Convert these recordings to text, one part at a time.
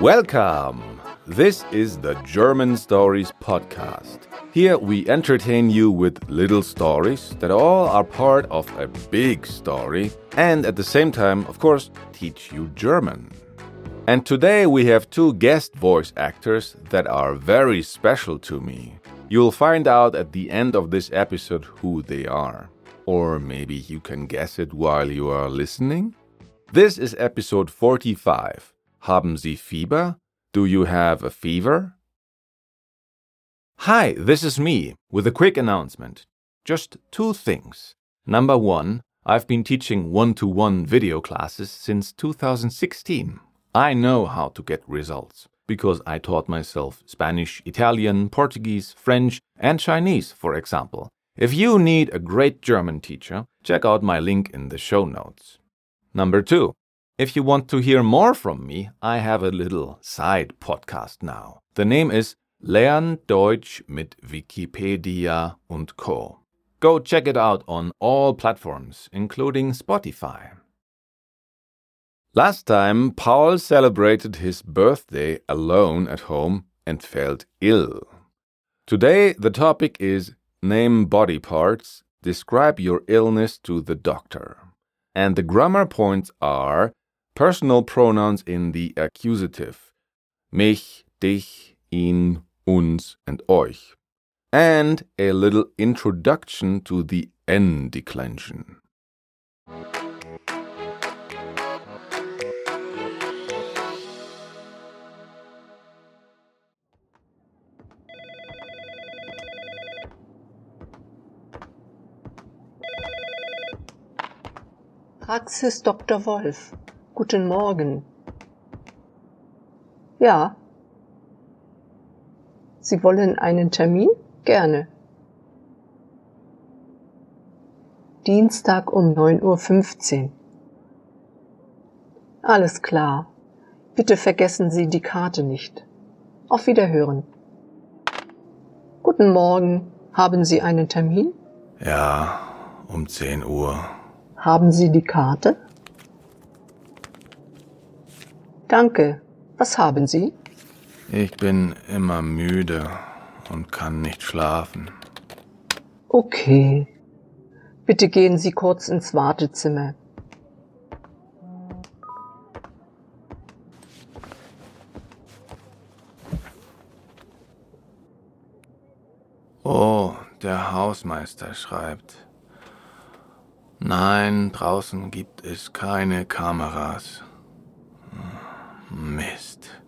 Welcome! This is the German Stories Podcast. Here we entertain you with little stories that all are part of a big story and at the same time, of course, teach you German. And today we have two guest voice actors that are very special to me. You'll find out at the end of this episode who they are. Or maybe you can guess it while you are listening. This is episode 45. Haben Sie Fieber? Do you have a fever? Hi, this is me with a quick announcement. Just two things. Number one, I've been teaching one to one video classes since 2016. I know how to get results because I taught myself Spanish, Italian, Portuguese, French, and Chinese, for example. If you need a great German teacher, check out my link in the show notes. Number two, if you want to hear more from me, I have a little side podcast now. The name is Lern Deutsch mit Wikipedia und Co. Go check it out on all platforms, including Spotify. Last time, Paul celebrated his birthday alone at home and felt ill. Today, the topic is Name body parts, describe your illness to the doctor. And the grammar points are personal pronouns in the accusative mich, dich, ihn, uns, and euch. And a little introduction to the N declension. Praxis Dr. Wolf. Guten Morgen. Ja. Sie wollen einen Termin? Gerne. Dienstag um 9.15 Uhr. Alles klar. Bitte vergessen Sie die Karte nicht. Auf Wiederhören. Guten Morgen. Haben Sie einen Termin? Ja, um 10 Uhr. Haben Sie die Karte? Danke. Was haben Sie? Ich bin immer müde und kann nicht schlafen. Okay. Bitte gehen Sie kurz ins Wartezimmer. Oh, der Hausmeister schreibt. Nein, draußen gibt es keine Kameras. Mist.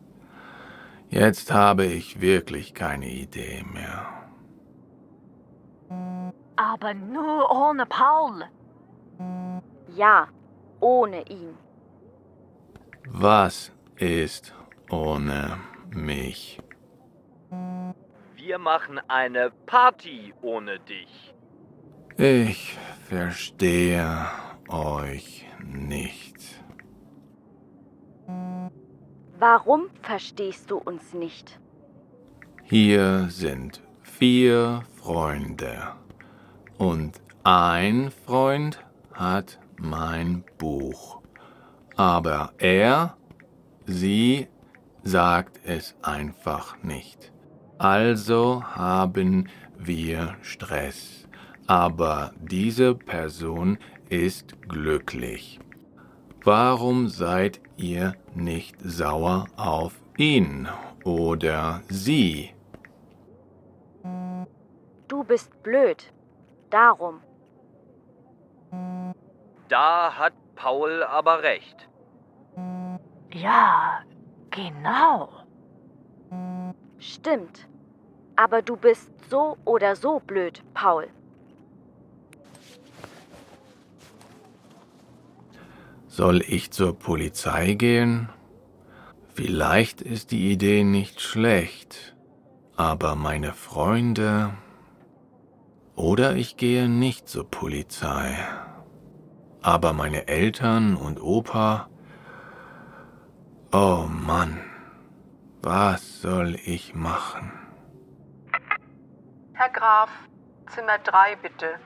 Jetzt habe ich wirklich keine Idee mehr. Aber nur ohne Paul. Ja, ohne ihn. Was ist ohne mich? Wir machen eine Party ohne dich. Ich verstehe euch nicht. Warum verstehst du uns nicht? Hier sind vier Freunde und ein Freund hat mein Buch. Aber er, sie sagt es einfach nicht. Also haben wir Stress. Aber diese Person ist glücklich. Warum seid ihr nicht sauer auf ihn oder sie? Du bist blöd. Darum. Da hat Paul aber recht. Ja, genau. Stimmt. Aber du bist so oder so blöd, Paul. Soll ich zur Polizei gehen? Vielleicht ist die Idee nicht schlecht, aber meine Freunde. Oder ich gehe nicht zur Polizei. Aber meine Eltern und Opa. Oh Mann, was soll ich machen? Herr Graf, Zimmer 3 bitte.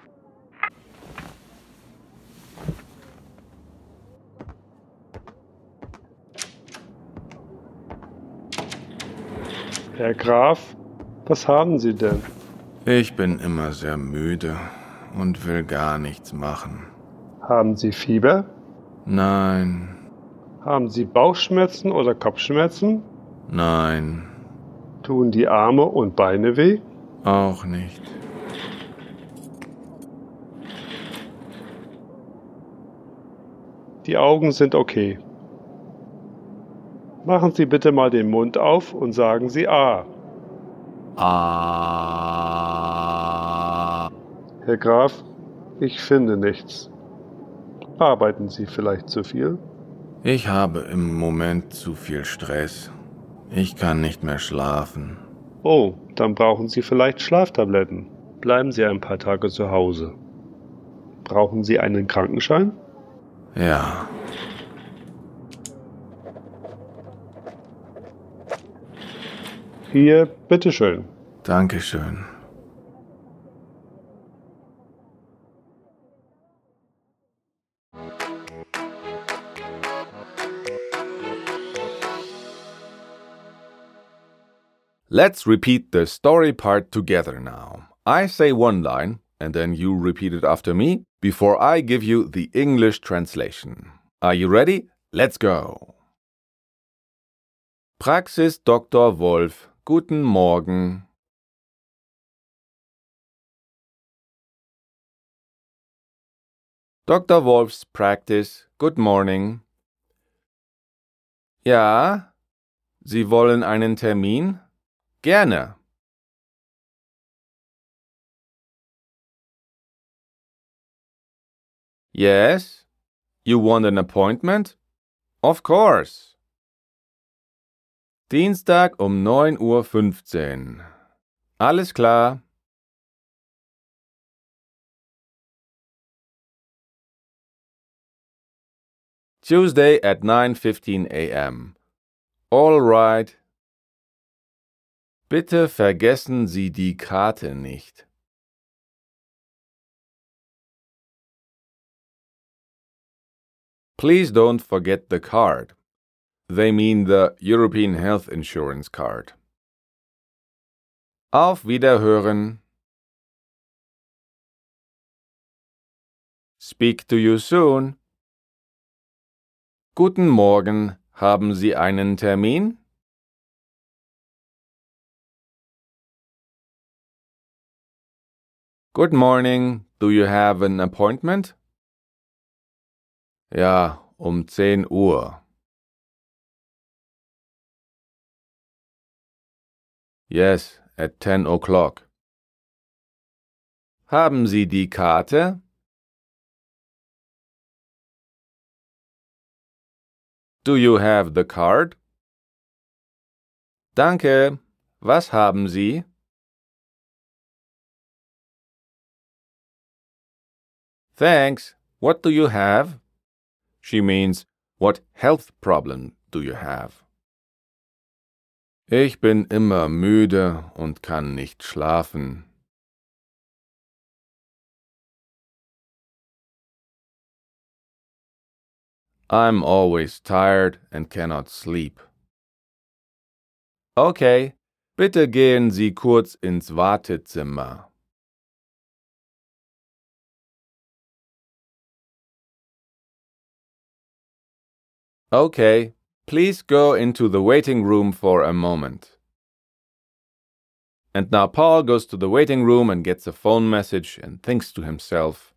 Herr Graf, was haben Sie denn? Ich bin immer sehr müde und will gar nichts machen. Haben Sie Fieber? Nein, Haben Sie Bauchschmerzen oder Kopfschmerzen? nein, Tun die Arme und Beine weh? auch nicht. Die Augen sind okay. Machen Sie bitte mal den Mund auf und sagen Sie A. Ah. Herr Graf, ich finde nichts. Arbeiten Sie vielleicht zu viel? Ich habe im Moment zu viel Stress. Ich kann nicht mehr schlafen. Oh, dann brauchen Sie vielleicht Schlaftabletten. Bleiben Sie ein paar Tage zu Hause. Brauchen Sie einen Krankenschein? Ja, Hier, bitteschön. Dankeschön. Let's repeat the story part together now. I say one line, and then you repeat it after me before I give you the English translation. Are you ready? Let's go. Praxis Dr. Wolf, guten Morgen. Dr. Wolf's practice, good morning. Ja, Sie wollen einen Termin? Gerne. Yes? You want an appointment? Of course. Dienstag um 9.15 Uhr. Alles klar. Tuesday at 9.15 a.m. All right. Bitte vergessen Sie die Karte nicht. Please don't forget the card. They mean the European Health Insurance Card. Auf Wiederhören. Speak to you soon. Guten Morgen, haben Sie einen Termin? Good morning, do you have an appointment? Ja, um 10 Uhr. Yes, at 10 o'clock. Haben Sie die Karte? Do you have the card? Danke. Was haben Sie? Thanks. What do you have? She means, what health problem do you have? Ich bin immer müde und kann nicht schlafen. I'm always tired and cannot sleep. Okay, bitte gehen Sie kurz ins Wartezimmer. Okay, please go into the waiting room for a moment. And now Paul goes to the waiting room and gets a phone message and thinks to himself,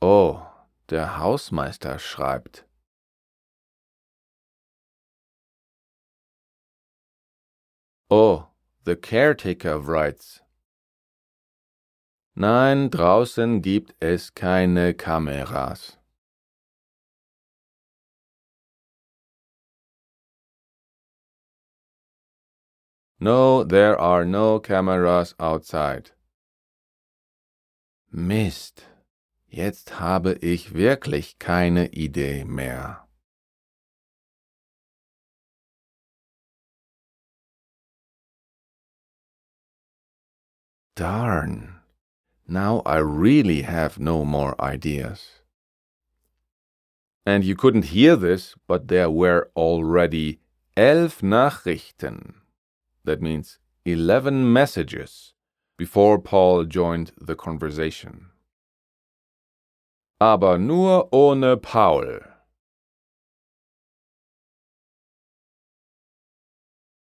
Oh, der Hausmeister schreibt. Oh, the caretaker writes. Nein, draußen gibt es keine Kameras. No, there are no cameras outside. Mist, jetzt habe ich wirklich keine Idee mehr. Darn, now I really have no more ideas. And you couldn't hear this, but there were already elf Nachrichten. That means 11 messages, before Paul joined the conversation. Aber nur ohne Paul.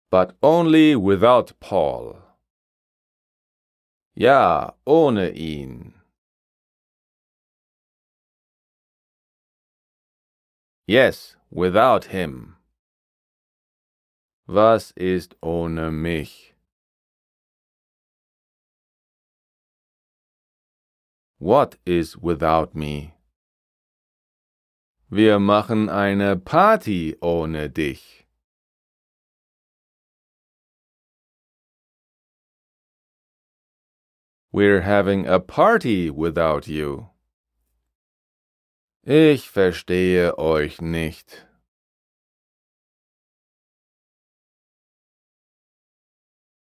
But only without Paul. Ja, ohne ihn. Yes, without him. Was ist ohne mich? What is without me? Wir machen eine Party ohne dich. We're having a party without you. Ich verstehe euch nicht.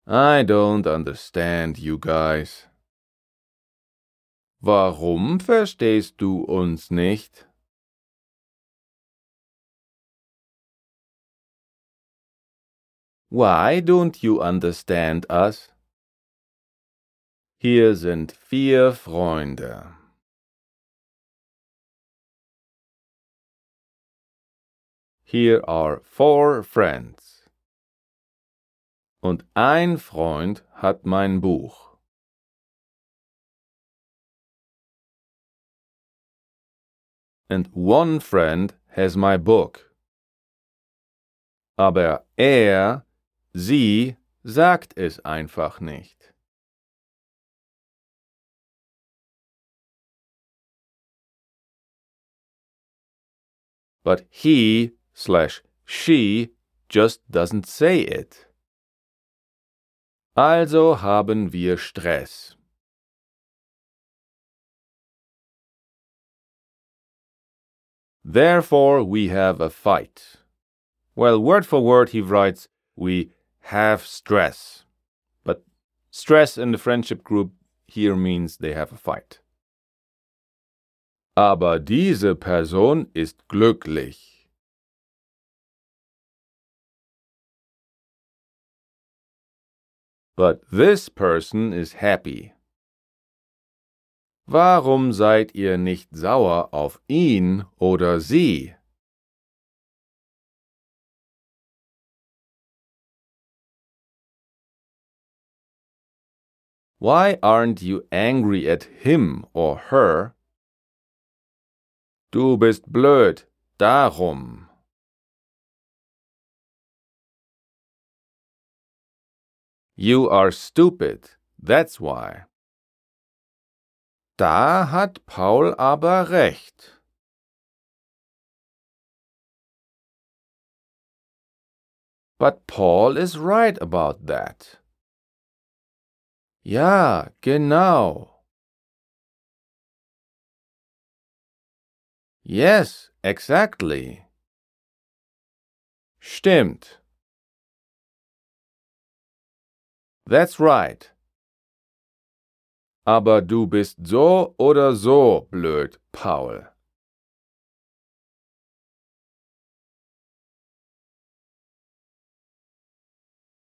I don't understand you guys. Warum verstehst du uns nicht? Why don't you understand us? Hier sind vier Freunde. Here are four friends. Und ein Freund hat mein Buch. And one friend has my book. Aber er, sie sagt es einfach nicht. But he slash she just doesn't say it. Also haben wir Stress. Therefore we have a fight. Well, word for word he writes, we have stress. But stress in the friendship group here means they have a fight. Aber diese Person ist glücklich. But this person is happy. Warum seid ihr nicht sauer auf ihn oder sie? Why aren't you angry at him or her? Du bist blöd, darum. You are stupid, that's why. Da hat Paul aber recht. But Paul is right about that. Ja, genau. Yes, exactly. Stimmt. That's right. Aber du bist so oder so blöd, Paul.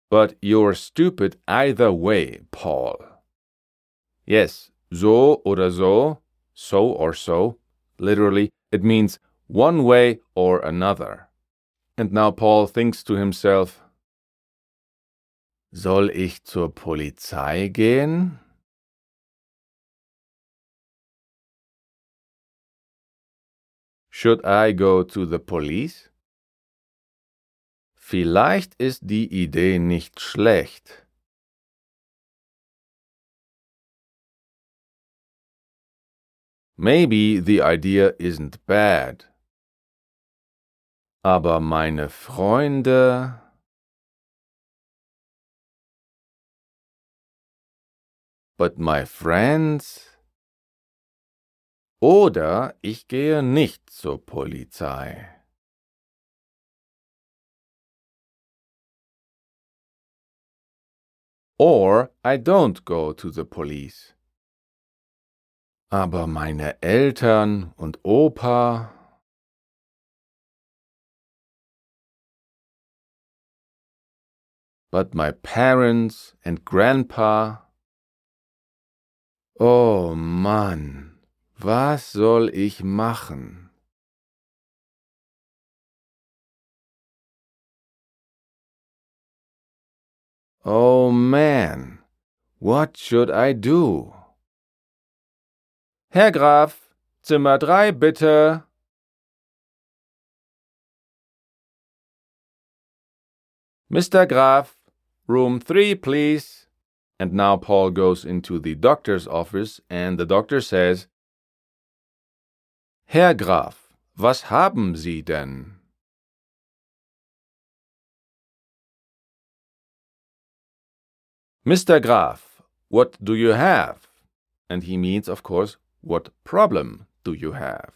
But you're stupid either way, Paul. Yes, so oder so, so or so, literally, it means one way or another. And now Paul thinks to himself, Soll ich zur Polizei gehen? Should I go to the police? Vielleicht ist die Idee nicht schlecht. Maybe the idea isn't bad. Aber meine Freunde. But my friends. Oder ich gehe nicht zur Polizei. Or I don't go to the police. Aber meine Eltern und Opa. but my parents and grandpa. Oh Mann, was soll ich machen? Oh man, what should I do? Herr Graf, Zimmer drei bitte. Mr. Graf, room three, please. And now Paul goes into the doctor's office and the doctor says, Herr Graf, was haben Sie denn? Mr. Graf, what do you have? And he means, of course, what problem do you have?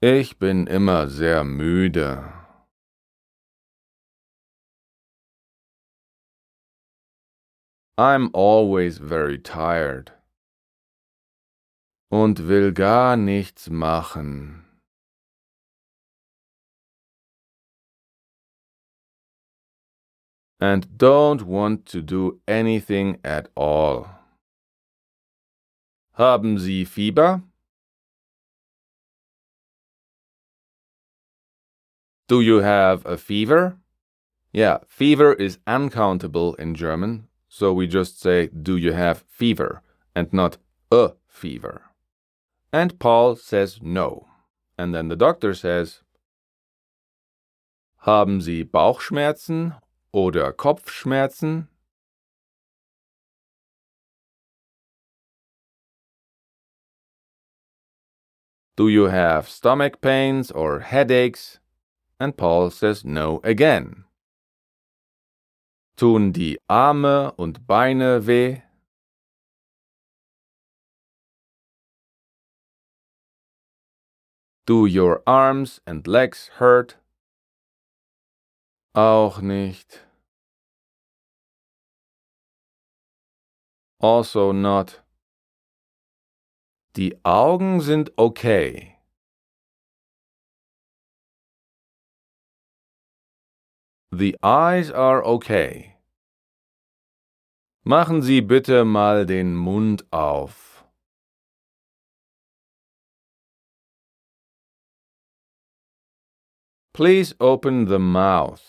Ich bin immer sehr müde. I'm always very tired. Und will gar nichts machen. And don't want to do anything at all. Haben Sie Fieber? Do you have a fever? Yeah, fever is uncountable in German, so we just say, Do you have fever? and not a fever. And Paul says no. And then the doctor says, Haben Sie Bauchschmerzen oder Kopfschmerzen? Do you have stomach pains or headaches? And Paul says no again. Tun die Arme und Beine weh? Do your arms and legs hurt? Auch nicht. Also not. Die Augen sind okay. The eyes are okay. Machen Sie bitte mal den Mund auf. Please open the mouth.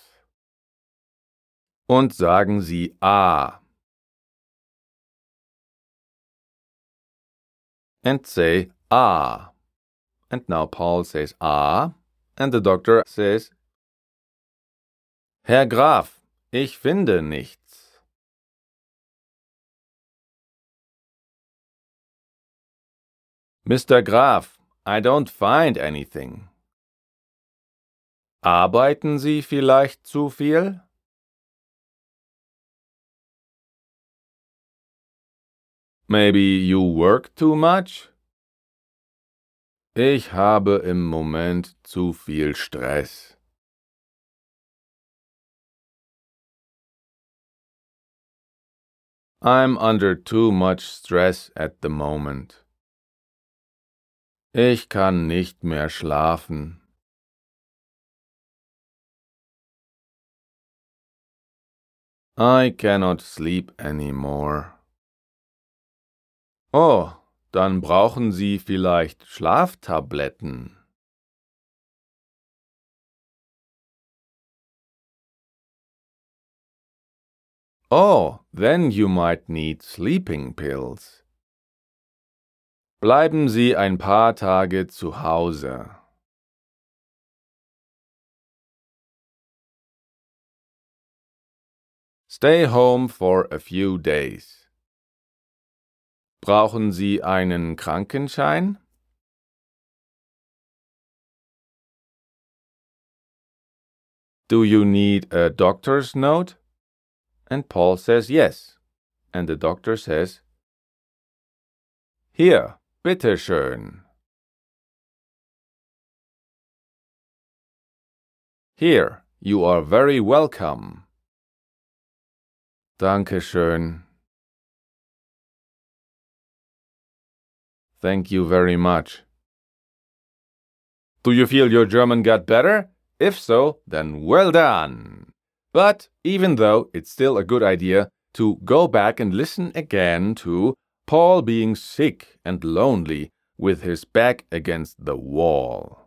Und sagen Sie A. And say Ah. And now Paul says Ah. And the doctor says Herr Graf, ich finde nichts. Mr. Graf, I don't find anything. Arbeiten Sie vielleicht zu viel? Maybe you work too much? Ich habe im Moment zu viel Stress. I'm under too much stress at the moment. Ich kann nicht mehr schlafen. I cannot sleep anymore. Oh, dann brauchen Sie vielleicht Schlaftabletten. Oh, then you might need sleeping pills. Bleiben Sie ein paar Tage zu Hause. Stay home for a few days. Brauchen Sie einen Krankenschein? Do you need a doctor's note? And Paul says yes. And the doctor says, Hier, bitte schön. Here, you are very welcome. Danke schön. Thank you very much. Do you feel your German got better? If so, then well done. But even though it's still a good idea to go back and listen again to Paul being sick and lonely with his back against the wall.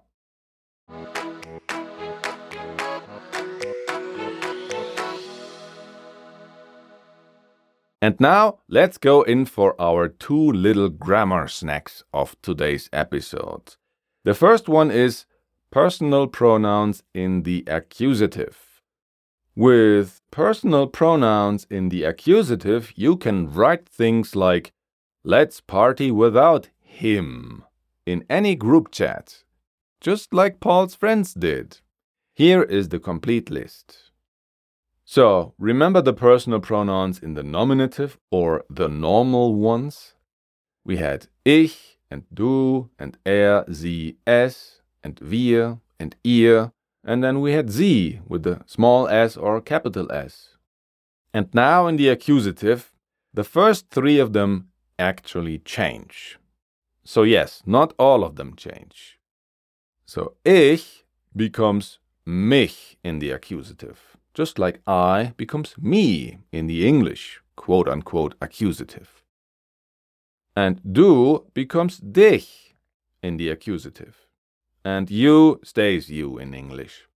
And now let's go in for our two little grammar snacks of today's episode. The first one is personal pronouns in the accusative. With personal pronouns in the accusative, you can write things like, let's party without him in any group chat, just like Paul's friends did. Here is the complete list. So remember the personal pronouns in the nominative or the normal ones? We had ich and du and er, sie, es and wir and ihr, and then we had sie with the small s or capital S. And now in the accusative, the first three of them actually change. So yes, not all of them change. So ich becomes mich in the accusative just like I becomes me in the English quote unquote accusative. And du becomes dich in the accusative. And you stays you in English.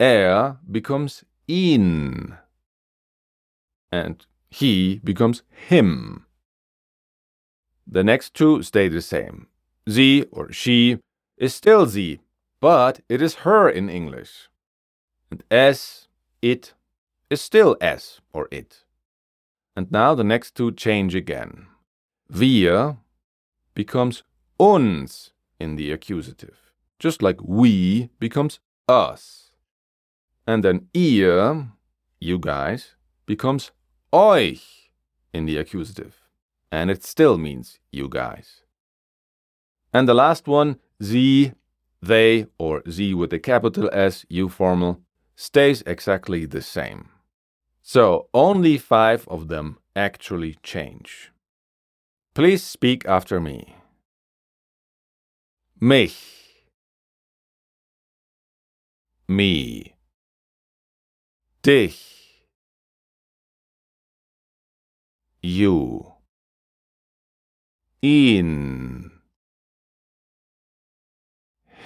Er becomes ihn. And he becomes him. The next two stay the same. Sie or she is still sie, but it is her in English. And es, it, is still es or it. And now the next two change again. Wir becomes uns in the accusative, just like we becomes us. And then ihr, you guys, becomes euch in the accusative, and it still means you guys. And the last one, sie, they, or sie with the capital S, you formal, stays exactly the same. So only five of them actually change. Please speak after me. Mich. Me. Dich. You. Ihn.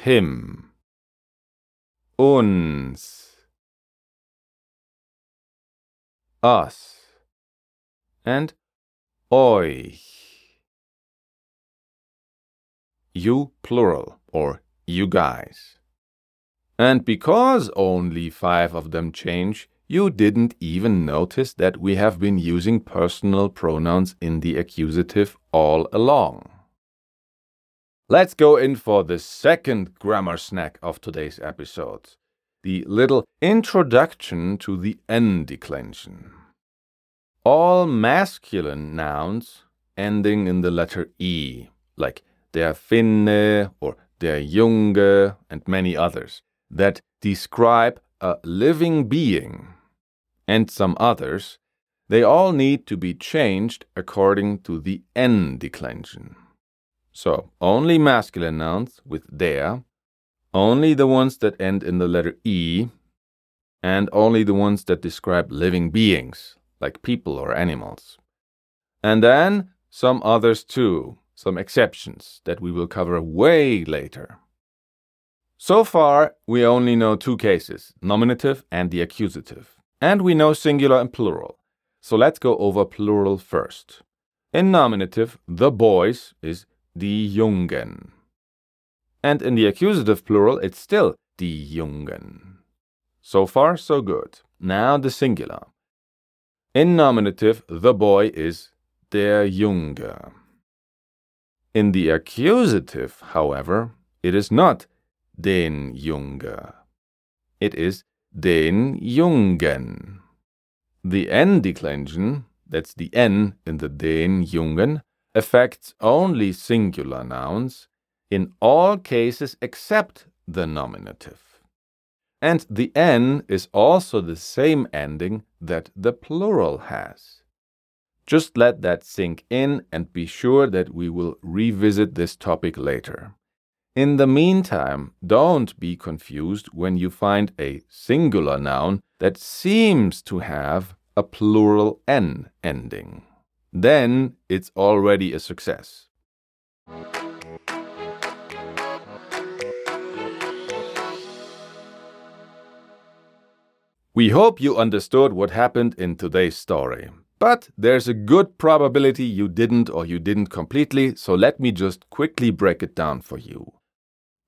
Him. Uns. us, and euch. You plural, or you guys. And because only five of them change, you didn't even notice that we have been using personal pronouns in the accusative all along. Let's go in for the second grammar snack of today's episode the little introduction to the N declension. All masculine nouns ending in the letter E, like der Finne or der Junge and many others, that describe a living being, and some others, they all need to be changed according to the N declension. So, only masculine nouns with der only the ones that end in the letter E, and only the ones that describe living beings, like people or animals. And then some others too, some exceptions that we will cover way later. So far, we only know two cases nominative and the accusative. And we know singular and plural. So let's go over plural first. In nominative, the boys is die Jungen and in the accusative plural, it's still die Jungen. So far, so good. Now the singular. In nominative, the boy is der Junge. In the accusative, however, it is not den Junge. It is den Jungen. The N declension, that's the N in the den Jungen, affects only singular nouns in all cases except the nominative. And the N is also the same ending that the plural has. Just let that sink in and be sure that we will revisit this topic later. In the meantime, don't be confused when you find a singular noun that seems to have a plural n ending. Then it's already a success. We hope you understood what happened in today's story. But there's a good probability you didn't or you didn't completely, so let me just quickly break it down for you.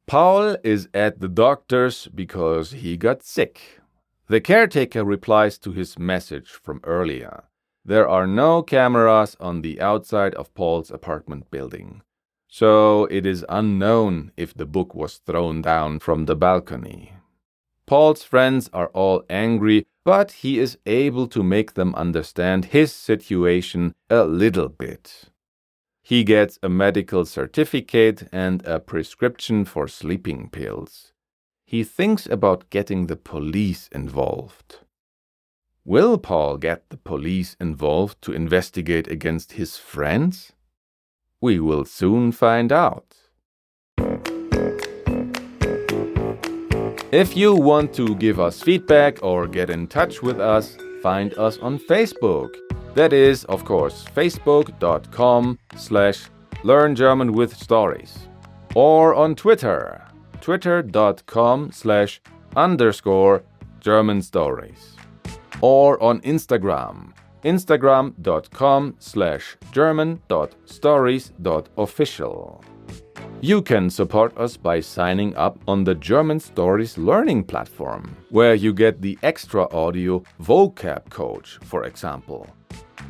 Paul is at the doctor's because he got sick. The caretaker replies to his message from earlier. There are no cameras on the outside of Paul's apartment building. So it is unknown if the book was thrown down from the balcony. Paul's friends are all angry, but he is able to make them understand his situation a little bit. He gets a medical certificate and a prescription for sleeping pills. He thinks about getting the police involved. Will Paul get the police involved to investigate against his friends? We will soon find out. If you want to give us feedback or get in touch with us, find us on Facebook. That is, of course, facebook.com slash learn German with stories. Or on Twitter, twitter.com slash underscore German stories. Or on Instagram, instagram.com slash german.stories.official. You can support us by signing up on the German Stories Learning platform, where you get the extra audio vocab coach, for example.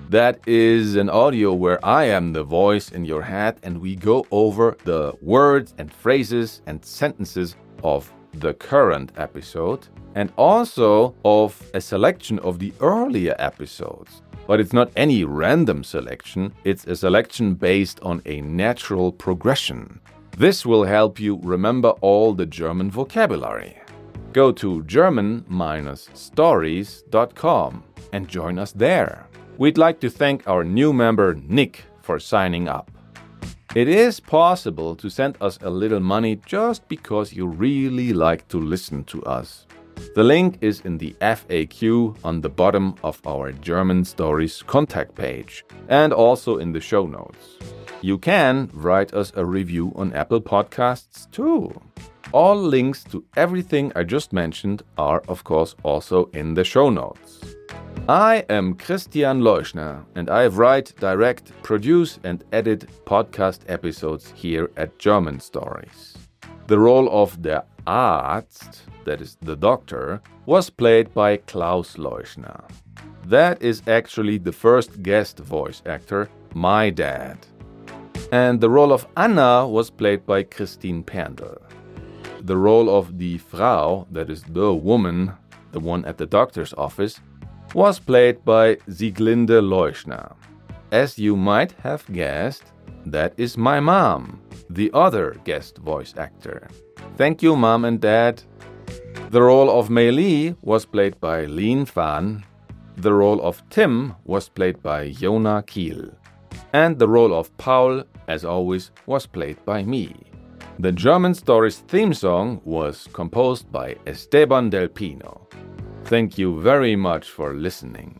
That is an audio where I am the voice in your head and we go over the words and phrases and sentences of the current episode and also of a selection of the earlier episodes. But it's not any random selection, it's a selection based on a natural progression. This will help you remember all the German vocabulary. Go to German-stories.com and join us there. We'd like to thank our new member Nick for signing up. It is possible to send us a little money just because you really like to listen to us. The link is in the FAQ on the bottom of our German Stories contact page and also in the show notes. You can write us a review on Apple Podcasts too. All links to everything I just mentioned are, of course, also in the show notes. I am Christian Leuschner and I write, direct, produce, and edit podcast episodes here at German Stories. The role of the Arzt, that is the doctor, was played by Klaus Leuschner. That is actually the first guest voice actor, my dad and the role of Anna was played by Christine Perndl. The role of the Frau, that is the woman, the one at the doctor's office, was played by Sieglinde Leuschner. As you might have guessed, that is my mom, the other guest voice actor. Thank you, mom and dad. The role of Mei Li was played by Lin Fan. The role of Tim was played by Jona Kiel. And the role of Paul as always, was played by me. The German Stories theme song was composed by Esteban Del Pino. Thank you very much for listening.